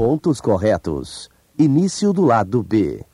Pontos corretos. Início do lado B.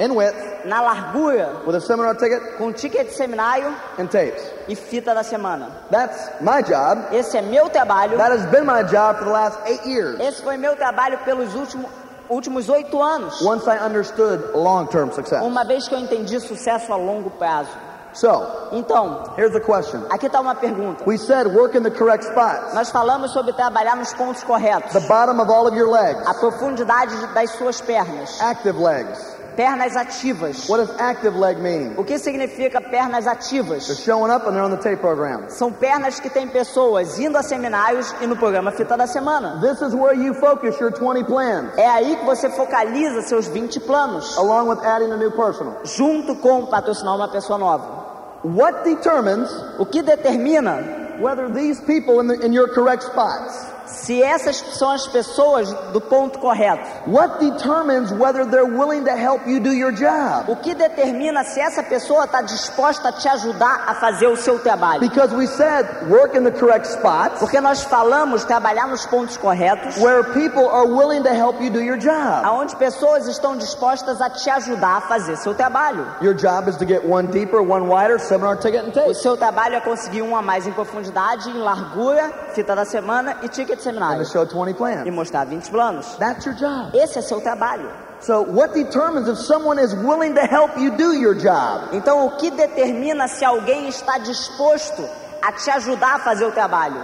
in width na largura, with a seminar ticket com ticket de seminário and tapes. e fita da semana. That's my job. Esse é meu trabalho. That has been my job for the last eight years. Esse foi meu trabalho pelos últimos últimos oito anos. Once I understood long-term success. Uma vez que eu entendi sucesso a longo prazo. So, Então, here's the question. aqui está uma pergunta. We said work in the correct spots. Nós falamos sobre trabalhar nos pontos corretos. The bottom of all of your legs. A profundidade das suas pernas. Active legs. Pernas ativas. What does active leg mean? O que significa pernas They're ativas? showing up and they're on the tape program. São pernas que têm pessoas indo a seminários e no programa Fita da Semana. This is where you focus your 20 plans, É aí que você focaliza seus 20 planos, along with adding a new personal. junto com patrocinar uma pessoa nova. What determines O que determina whether these people in, the, in your correct spots? Se essas são as pessoas do ponto correto? What determines whether they're willing to help you do your job? O que determina se essa pessoa está disposta a te ajudar a fazer o seu trabalho? Because we said work in the correct spots Porque nós falamos trabalhar nos pontos corretos, where people are willing to help you do your job. aonde pessoas estão dispostas a te ajudar a fazer seu trabalho. Your job is to get one deeper, one wider, seminar ticket and O tape. seu trabalho é conseguir um a mais em profundidade, em largura, fita da semana e ticket de And seminário. to show 20 E plans. mostrar 20 planos. That's your job. Esse é seu trabalho. So what determines if someone is willing to help you do your job? Então, o que determina se alguém está disposto a te ajudar a fazer o trabalho?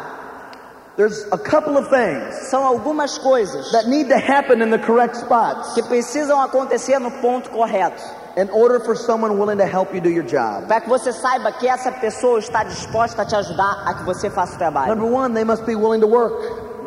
There's a couple of things São algumas coisas that need to happen in the correct spots que precisam acontecer no ponto correto, in order for someone willing to help you do your job. para que você saiba que essa pessoa está disposta a te ajudar a que você faça o trabalho. Number one, they must be willing to work,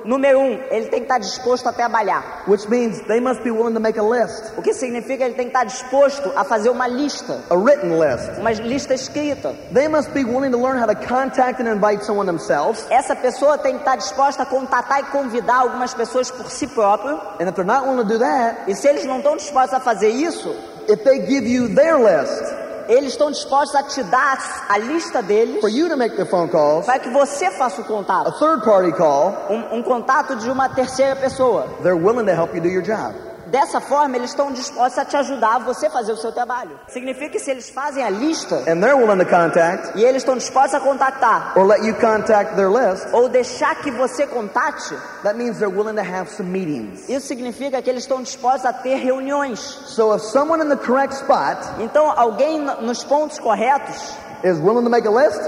Número um, ele tem que estar disposto a trabalhar. which means they must be willing to make a list, O que significa que ele tem que estar disposto a fazer uma lista, a written list. uma lista escrita. They must be willing to learn how to contact and invite someone themselves. Essa pessoa tem que estar disposta a contatar e convidar algumas pessoas por si próprio. And if they're not willing to do that, E se eles não estão dispostos a fazer isso, if they give you their list eles estão dispostos a te dar a lista deles for you to make the phone calls, para que você faça o a contato. third party call, Um, um contato de uma terceira pessoa. they're willing to help you do your job. Dessa forma, eles estão dispostos a te ajudar a você fazer o seu trabalho. Significa que se eles fazem a lista And they're willing to contact e eles estão dispostos a contactar or let you contact their list, ou deixar que você contate, that means they're willing to have some meetings. isso significa que eles estão dispostos a ter reuniões. So if someone in the correct spot Então, alguém nos pontos corretos is willing to make a list,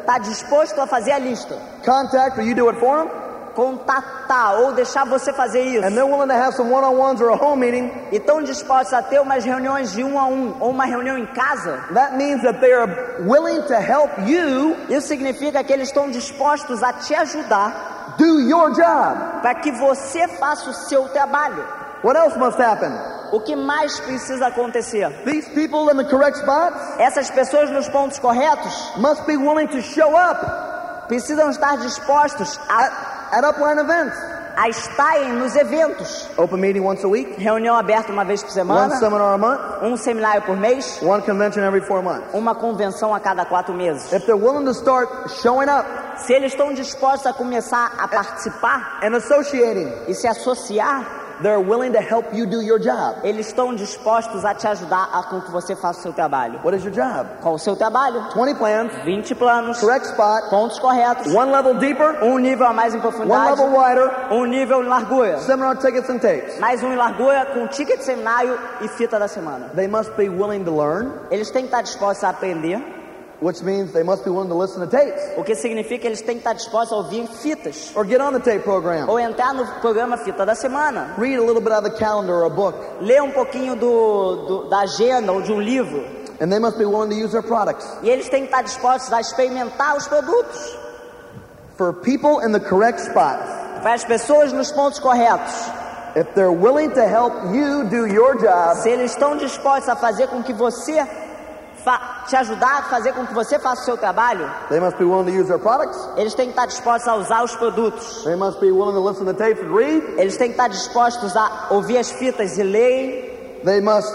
está disposto a fazer a lista, contact or you do it for them, contatar ou deixar você fazer and isso. they're willing to have some one-on-ones or a home meeting, E estão dispostos a ter umas reuniões de um a um ou uma reunião em casa. that means that they are willing to help you Isso significa que eles estão dispostos a te ajudar do your job. para que você faça o seu trabalho. What else must happen? O que mais precisa acontecer? These people in the correct spots Essas pessoas nos pontos corretos must be willing to show up precisam estar dispostos a, at upline events. a estarem nos eventos. Open meeting once a week, Reunião aberta uma vez por one semana, seminar a month, um seminário por mês, one convention every four months. uma convenção a cada quatro meses. If they're willing to start showing up Se eles estão dispostos a começar a participar and associating, e se associar, they're willing to help you do your job. eles estão dispostos a te ajudar a com que você faça o seu trabalho. What is your job? Qual o seu trabalho? 20 plans, 20 planos, correct spot, pontos corretos, one level deeper, um nível a mais em one profundidade, level wider, um nível em largura, seminar tickets and tapes. mais um em largura com ticket seminário e fita da semana. They must be willing to learn, Eles têm que estar dispostos a aprender, which means they must be willing to listen to tapes o que significa que eles têm que estar dispostos a ouvir fitas or get on the tape program. ou entrar no programa Fita da Semana, Read a little bit of the calendar or a book, ler um pouquinho do, do- da agenda ou de um livro. and they must be willing to use their products. E eles têm que estar dispostos a experimentar os produtos. For people in the correct spots, Para as pessoas nos pontos corretos. if they're willing to help you do your job, Se eles estão dispostos a fazer com que você te ajudar a fazer com que você faça o seu trabalho, they must be willing to use their products. eles têm que estar dispostos a usar os produtos. They must be willing to listen to tapes and read. Eles têm que estar dispostos a ouvir as fitas e lerem. They must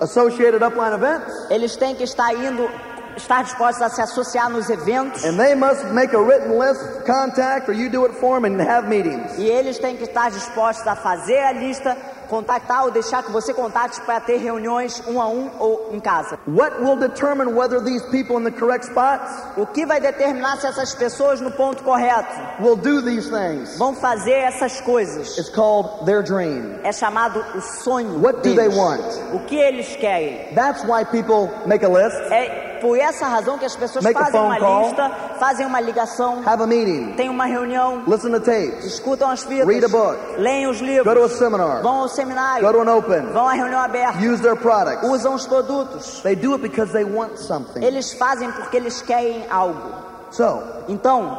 associate at upline events. Eles têm que estar indo estar dispostos a se associar nos eventos. List, contact, or you do it for them and have meetings. E eles têm que estar dispostos a fazer a lista, contactar ou deixar que você contate para ter reuniões um a um ou em casa. What will determine whether these people in the correct spots O que vai determinar se essas pessoas no ponto correto will do these things? vão fazer essas coisas? It's called their dream. É chamado o sonho What do deles. they want? O que eles querem? That's why people make a list, É por essa razão que as pessoas Make fazem uma call. lista, fazem uma ligação, have a meeting, têm uma reunião, listen to tapes, escutam as fitas, Read a book. leem os go to a livros, seminar, vão ao seminário, go to an open, vão à reunião aberta, use their products. usam os produtos. They do it because they want something. Eles fazem porque eles querem algo. So, Então,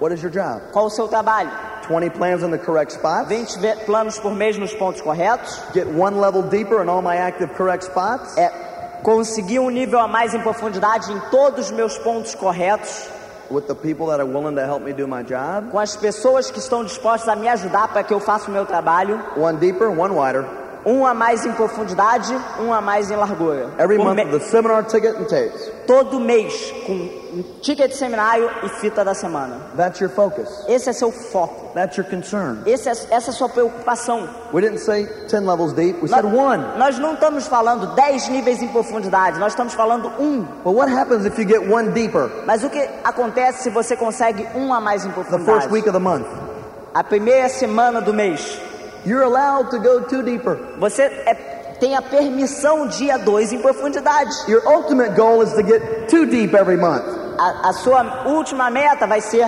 what is your job? qual o seu trabalho? 20 plans in the correct spots? 20 ve- planos por mês nos pontos corretos? Get one level deeper in all my active correct spots? É conseguir um nível a mais em profundidade em todos os meus pontos corretos, With the people that are willing to help me do my job? com as pessoas que estão dispostas a me ajudar para que eu faça o meu trabalho. One deeper, one wider. Um a mais em profundidade, um a mais em largura. Every month with the seminar ticket and tapes. Todo mês com um ticket de seminário e fita da semana. That's your focus. Esse é seu foco. That's your concern. Esse é, essa é sua preocupação. We didn't say 10 levels deep, we said one. Nós não estamos falando 10 níveis em profundidade, nós estamos falando um. But what happens if you get one deeper Mas o que acontece se você consegue um a mais em the first profundidade? week of the month? A primeira semana do mês. You're allowed to go two deeper. Você é- tem a permissão dia 2 em profundidade. Your ultimate goal is to get two deep every month. A, a sua última meta vai ser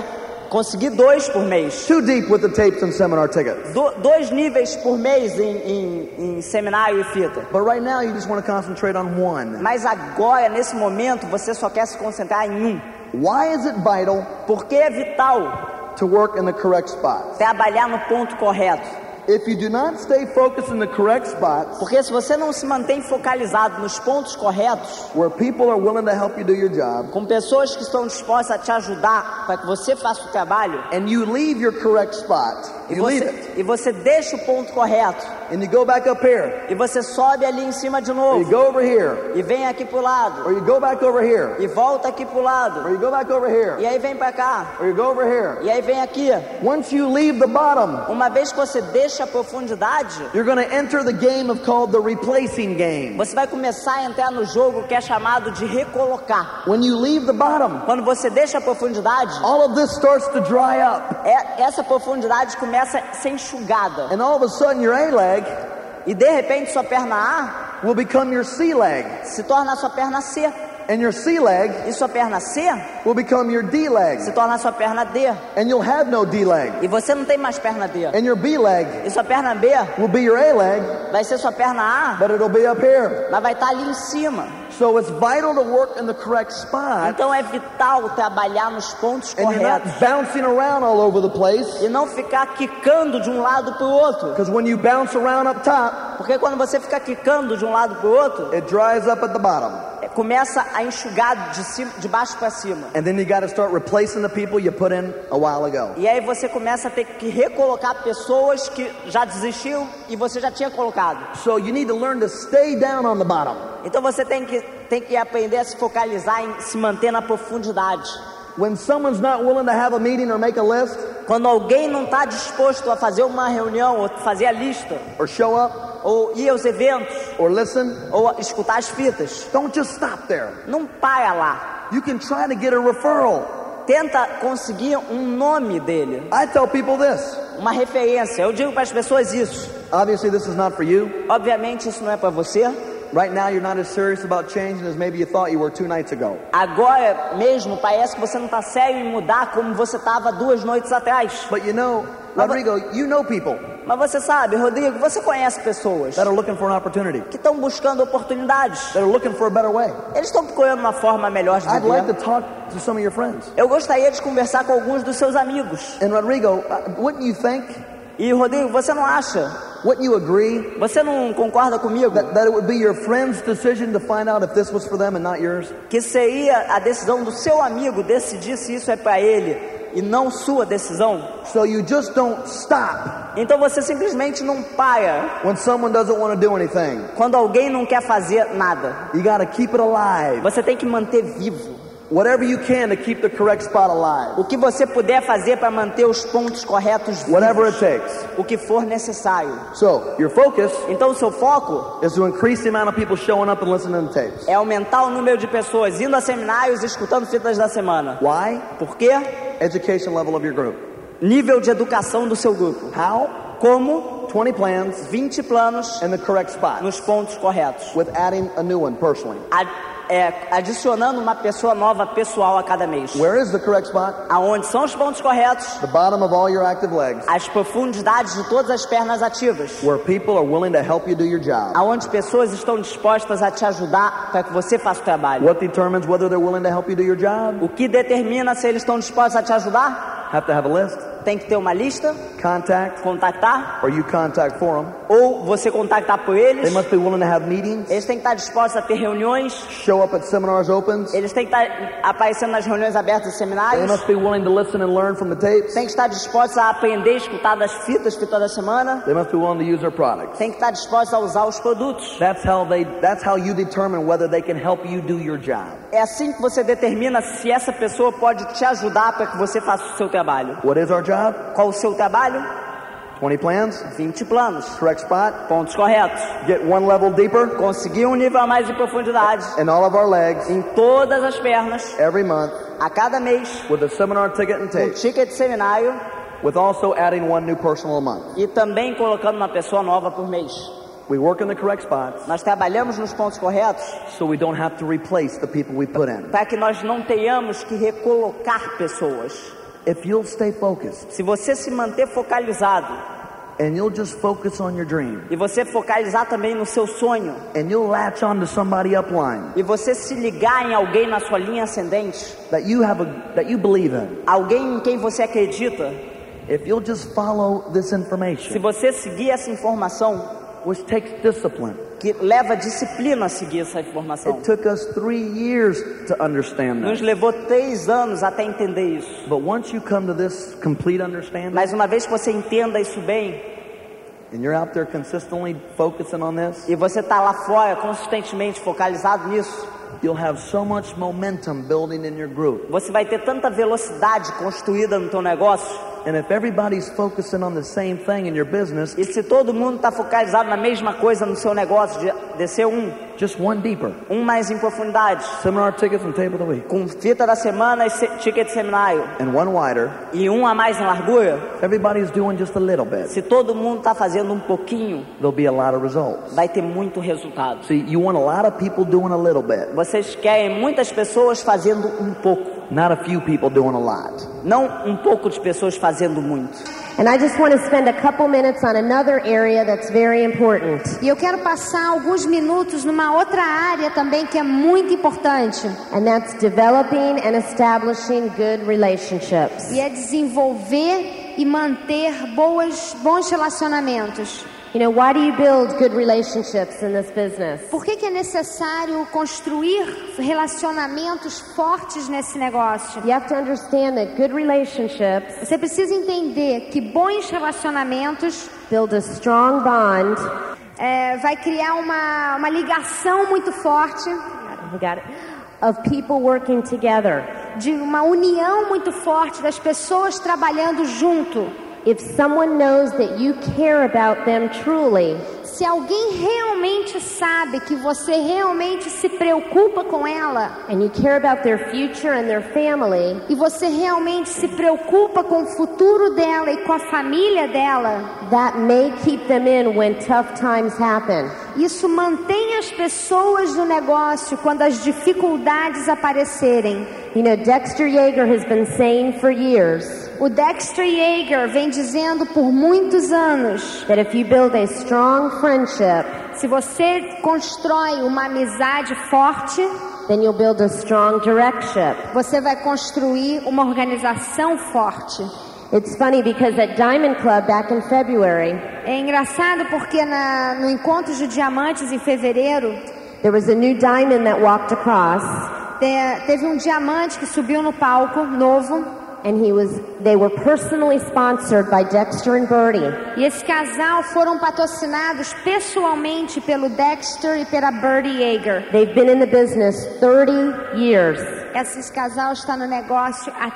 conseguir dois por mês. Two deep with the tapes and seminar tickets. Do- dois níveis por mês em, em- em seminário e fita. But right now, you just want to concentrate on one. Mas agora, nesse momento, você só quer se concentrar em um. Why is it vital Porque é vital to work in the correct spots? trabalhar no ponto correto. If you do not stay focused in the correct spots, Porque se você não se mantém focalizado nos pontos corretos, where people are willing to help you do your job, com pessoas que estão dispostas a te ajudar para que você faça o trabalho, and you leave your correct spot, e you leave você, it, e você deixa o ponto correto, and you go back up here, e você sobe ali em cima de or you novo, go over here, e vem aqui pro lado, or you go back over here, e volta aqui pro or lado, you go back over here, e aí vem para cá, or you go over here. e aí vem aqui. Once you leave the bottom, Uma vez que você deixa a profundidade, you're going to enter the game of called the replacing game. você vai começar a entrar no jogo que é chamado de recolocar. When you leave the bottom, Quando você deixa a profundidade, all of this starts to dry up, é- essa profundidade começa a ser enxugada. and all of a sudden your A leg E de repente sua perna will become your C leg, A se torna a sua perna C. and your C leg E sua perna C will become your D se leg, torna a sua perna D. and you'll have no D leg, E você não tem mais perna D. and your B leg E sua perna B will be your A leg, vai ser sua perna A, but it'll be up here. mas vai estar ali em cima. So it's vital to work in the correct spot, Então é vital trabalhar nos pontos and you're not corretos. bouncing around all over the place, E não ficar quicando de um lado para o outro. because when you bounce around up top, Porque quando você fica quicando de um lado para o outro, it dries up at the bottom. Começa a enxugar de, cima, de baixo para cima. And then you got to start replacing the people you put in a while ago. E aí você começa a ter que recolocar pessoas que já desistiram e você já tinha colocado. So you need to learn to stay down on the bottom. Então você tem que, tem que aprender a se focalizar em se manter na profundidade. When someone's not willing to have a meeting or make a list Quando alguém não está disposto a fazer uma reunião, ou fazer a lista, or show up ou ir aos eventos, or listen, ou escutar as fitas, don't just stop there. não para lá. You can try to get a referral. Tenta conseguir um nome dele, I tell people this. uma referência. Eu digo para as pessoas isso. Obviously, this is not for you. Obviamente isso não é para você. Right now, you're not as serious about changing as maybe you thought you were two nights ago. Agora mesmo parece que você não está sério em mudar como você estava duas noites atrás. But you know, Rodrigo, you know people Mas você sabe, Rodrigo, você conhece pessoas that are looking for an opportunity, que estão buscando oportunidades. that are looking for a better way. Eles estão procurando uma forma melhor de I'd like to viver. talk to some of your friends. Eu gostaria de conversar com alguns dos seus amigos. And Rodrigo, uh, wouldn't you think, E Rodrigo, você não acha? wouldn't you agree Você não concorda comigo that, that it would be your friend's decision to find out if this was for them and not yours? que seria a decisão do seu amigo decidir se isso é para ele e não sua decisão. So you just don't stop Então você simplesmente não para when someone doesn't want to do anything. quando alguém não quer fazer nada. You got to keep it alive. Você tem que manter vivo Whatever you can to keep the correct spot alive. o que você puder fazer para manter os pontos corretos Whatever vivos, it takes. o que for necessário. So your focus Então o seu foco is to increase the amount of people showing up and listening to tapes. é aumentar o número de pessoas indo a seminários e escutando fitas da semana. Why? Por quê? Education level of your group. Nível de educação do seu grupo. How? Como 20 plans 20 planos in the correct spot nos pontos corretos. with adding a new one personally. A- é, adicionando uma pessoa nova pessoal a cada mês. Where is the correct spot? Aonde são os pontos corretos? The bottom of all your active legs, As profundidades de todas as pernas ativas. where people are willing to help you do your job. Aonde pessoas estão dispostas a te ajudar para que você faça o trabalho. What determines whether they're willing to help you do your job? O que determina se eles estão dispostos a te ajudar? Have to have a list, Tem que ter uma lista, contact, contactar, or you contact for them. ou você contactar por They eles. must be willing to have meetings, Eles têm que estar dispostos a ter reuniões. show up at seminars opens. Eles têm que estar aparecendo nas reuniões abertas e They seminários. must be willing to listen and learn from the tapes. Tem que estar dispostos a aprender e escutar das fitas, fitas da semana. They must be willing to use their products. Tem que estar dispostos a usar os produtos. That's how they that's how you determine whether they can help you do your job. É assim que você determina se essa pessoa pode te ajudar para que você faça o seu trabalho. What is our job? Qual o seu trabalho? 20 plans, 20 planos. correct spot, Pontos corretos. get one level deeper Conseguir um nível a mais de profundidade in all of our legs em todas as pernas, every month a cada mês, with a seminar ticket and um ticket de seminário with also adding one new personal a month. e também colocando uma pessoa nova por mês. We work in the correct spots Nós trabalhamos nos pontos corretos so we don't have to replace the people we put in. para que nós não tenhamos que recolocar pessoas. If you'll stay focused Se você se manter focalizado and you'll just focus on your dream e você focalizar também no seu sonho and you'll latch on to somebody upline e você se ligar em alguém na sua linha ascendente, that you have a that you believe in, alguém em quem você acredita, if you'll just follow this se information, você seguir essa informação, which takes discipline. que leva disciplina a seguir essa informação. It took us three years to understand Nos that. levou três anos até entender isso. But once you come to this complete understanding Mas uma vez que você entenda isso bem and you're out there consistently focusing on this, e você está lá fora consistentemente focalizado nisso, you'll have so much momentum building in your group. você vai ter tanta velocidade construída no teu negócio. And if everybody's focusing on the same thing in your business, E se todo mundo está focalizado na mesma coisa no seu negócio, de descer um, just one deeper. um mais em profundidade, Seminar tickets and tape of the week. com fita da semana e se- ticket de seminário, And one wider. e um a mais em largura, Everybody's doing just a little bit. se todo mundo está fazendo um pouquinho, There'll be a lot of results. vai ter muito resultado. See, you want a lot of people doing a little bit, Vocês querem muitas pessoas fazendo um pouco, not a few people doing a lot. não um pouco de pessoas fazendo muito. And I just want to spend a couple minutes on another area that's very important. E eu quero passar alguns minutos numa outra área também que é muito importante. And that's developing and establishing good relationships. E é desenvolver e manter boas, bons relacionamentos. You know, why do you build good relationships in this business? Por que, que é necessário construir relacionamentos fortes nesse negócio? You have to understand that good relationships Você precisa entender que bons relacionamentos build a strong bond. é, vai criar uma, uma ligação muito forte, I got it. Of people working together. de uma união muito forte das pessoas trabalhando junto. If someone knows that you care about them truly, Se alguém realmente sabe que você realmente se preocupa com ela and you care about their future and their family, e você realmente se preocupa com o futuro dela e com a família dela, that may keep them in when tough times happen. isso mantém as pessoas no negócio quando as dificuldades aparecerem. You know, Dexter Yeager has been saying for years O Dexter Yeager vem dizendo por muitos anos: that if you build a strong friendship, se você constrói uma amizade forte, then you'll build a strong direction. você vai construir uma organização forte. It's funny because at Diamond Club back in February, É engraçado porque na, no encontro de diamantes em fevereiro there was a new diamond that walked across, te- teve um diamante que subiu no palco novo and he was they were personally sponsored by Dexter and Bertie. E esse casal foram patrocinados pessoalmente pelo Dexter e pela Birdie Yeager. They've been in the business 30 years, Esse casal está no negócio há,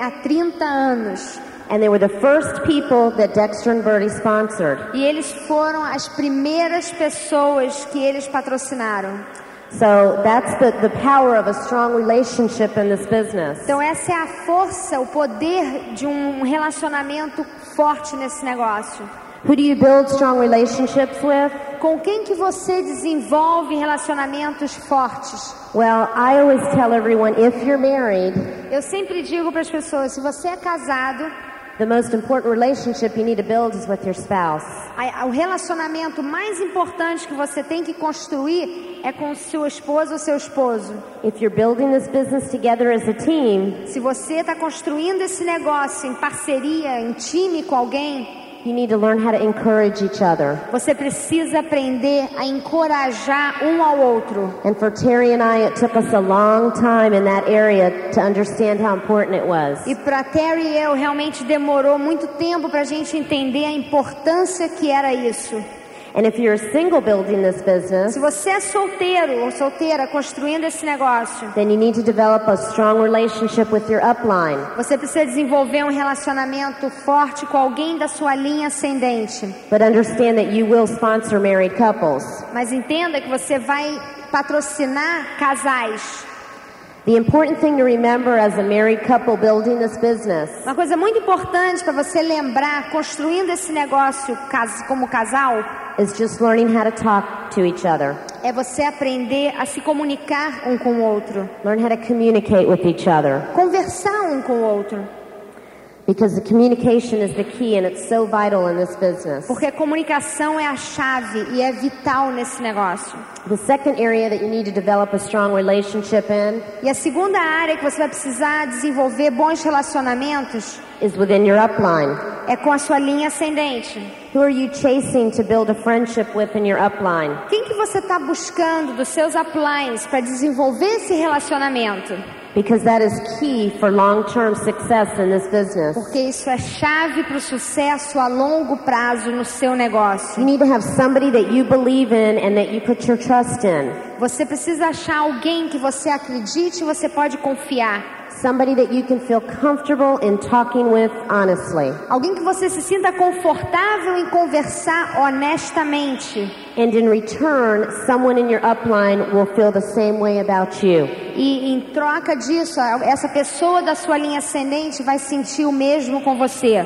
há 30 anos. and they were the first people that Dexter and Bertie sponsored. E eles foram as primeiras pessoas que eles patrocinaram. So that's the, the power of a strong relationship in this business. Então essa é a força, o poder de um relacionamento forte nesse negócio. Who do you build strong relationships with? Com quem que você desenvolve relacionamentos fortes? Well, I always tell everyone if you're married, Eu sempre digo para as pessoas, se você é casado, the most important relationship you need to build is with your spouse. o relacionamento mais importante que você tem que construir é com seu esposo ou seu esposo. If you're building this business together as a team, Se você está construindo esse negócio em parceria, em time com alguém, you need to learn how to encourage each other. você precisa aprender a encorajar um ao outro. And for Terry and I, it took us a long time in that area to understand how important it was. E para Terry e eu realmente demorou muito tempo para a gente entender a importância que era isso. And if you're a single building this business, Se você é solteiro ou solteira construindo esse negócio, then you need to develop a strong relationship with your upline. você precisa desenvolver um relacionamento forte com alguém da sua linha ascendente. But understand that you will sponsor married couples. Mas entenda que você vai patrocinar casais. The important thing to remember as a married couple building this business Uma coisa muito importante para você lembrar, construindo esse negócio como casal, is just learning how to talk to each other. é você aprender a se comunicar um com o outro, Learn how to communicate with each other. conversar um com o outro. Because the communication is the key and it's so vital in this business. Porque a comunicação é a chave e é vital nesse negócio. The second area that you need to develop a strong relationship in E a segunda área que você vai precisar desenvolver bons relacionamentos is within your upline. é com a sua linha ascendente. Who are you chasing to build a friendship with in your upline? Quem que você está buscando dos seus uplines para desenvolver esse relacionamento? Because that is key for long-term success in this business. Porque isso é chave para o sucesso a longo prazo no seu negócio. You need to have somebody that you believe in and that you put your trust in. Você precisa achar alguém que você acredite e você pode confiar. Somebody that you can feel comfortable in talking with honestly. Alguém que você se sinta confortável em conversar honestamente. And in return, someone in your upline will feel the same way about you. E em troca disso, essa pessoa da sua linha ascendente vai sentir o mesmo com você.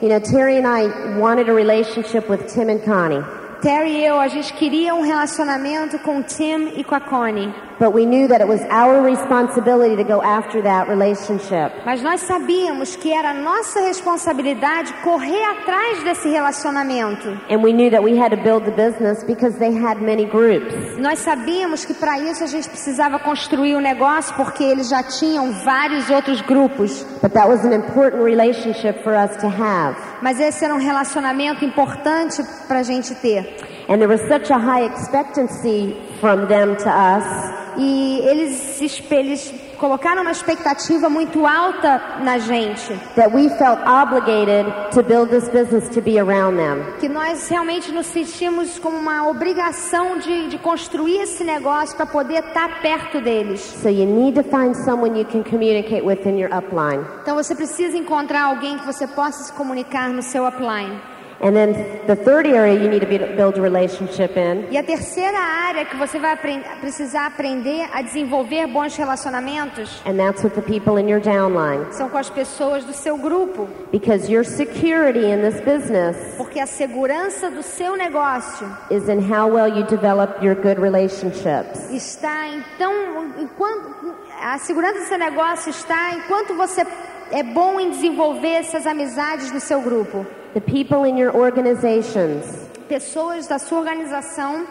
You know, Terry and I wanted a relationship with Tim and Connie, Terry e eu, a gente queria um relacionamento com Tim e com a Connie. But we knew that it was our responsibility to go after that relationship. Mas nós sabíamos que era nossa responsabilidade correr atrás desse relacionamento. And we knew that we had to build the business because they had many groups. Nós sabíamos que para isso a gente precisava construir o negócio porque eles já tinham vários outros grupos. But that was an important relationship for us to have. Mas esse era um relacionamento importante para a gente ter. And there was such a high expectancy from them to us E eles, eles colocaram uma expectativa muito alta na gente. that we felt obligated to build this business to be around them. Que nós realmente nos sentimos como uma obrigação de, de construir esse negócio para poder estar perto deles. So you need to find someone you can communicate with in your upline. Então você precisa encontrar alguém que você possa se comunicar no seu upline. And then the third area you need to build a relationship in E a terceira área que você vai precisar aprender a desenvolver bons relacionamentos and that's with the people in your downline. são com as pessoas do seu grupo. Because your security in this business Porque a segurança do seu negócio is in how well you develop your good relationships. está então enquanto a segurança do seu negócio está enquanto você é bom em desenvolver essas amizades no seu grupo. The people in your organizations, Pessoas da sua organização,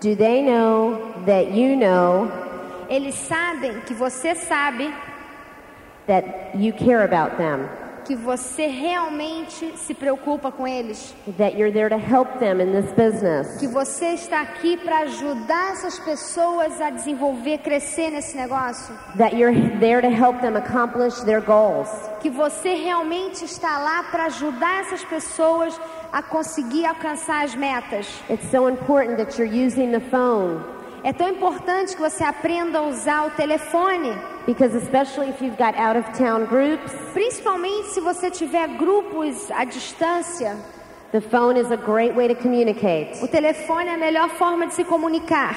do they know that you know eles sabem que você sabe that you care about them? Que você realmente se preocupa com eles, that you're there to help them in this business, que você está aqui para ajudar essas pessoas a desenvolver, crescer nesse negócio, that you're there to help them accomplish their goals. que você realmente está lá para ajudar essas pessoas a conseguir alcançar as metas. It's so important that you're using the phone. É tão importante que você aprenda a usar o telefone, because, especially if you've got out of town groups, principalmente se você tiver grupos à distância. the phone is a great way to communicate. O telefone é a melhor forma de se comunicar.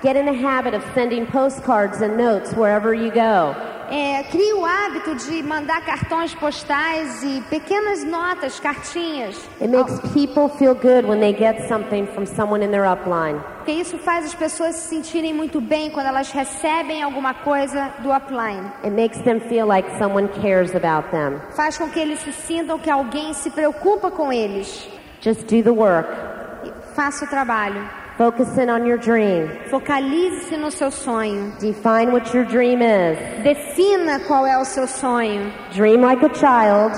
Get in the habit of sending postcards and notes wherever you go. É, crie o hábito de mandar cartões postais e pequenas notas, cartinhas. It makes people feel good when they get something from someone in their upline. Porque isso faz as pessoas se sentirem muito bem quando elas recebem alguma coisa do upline. It makes them feel like someone cares about them. Faz com que eles se sintam que alguém se preocupa com eles. Just do the work. Faça o trabalho. Focus in on your dream. Focalize-se no seu sonho. Define what your dream is. Defina qual é o seu sonho. Dream like a child,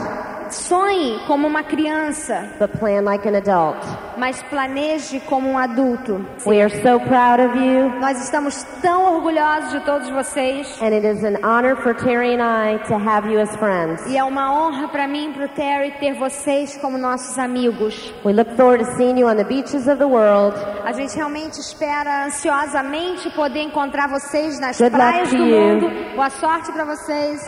Sonhe como uma criança, but plan like an adult. mas planeje como um adulto. We are so proud of you, Nós estamos tão orgulhosos de todos vocês. and it is an honor for Terry and I to have you as friends. E é uma honra para mim e para o Terry ter vocês como nossos amigos. We look forward to seeing you on the beaches of the world. A gente realmente espera ansiosamente poder encontrar vocês nas Good praias do you. mundo. Boa sorte para vocês.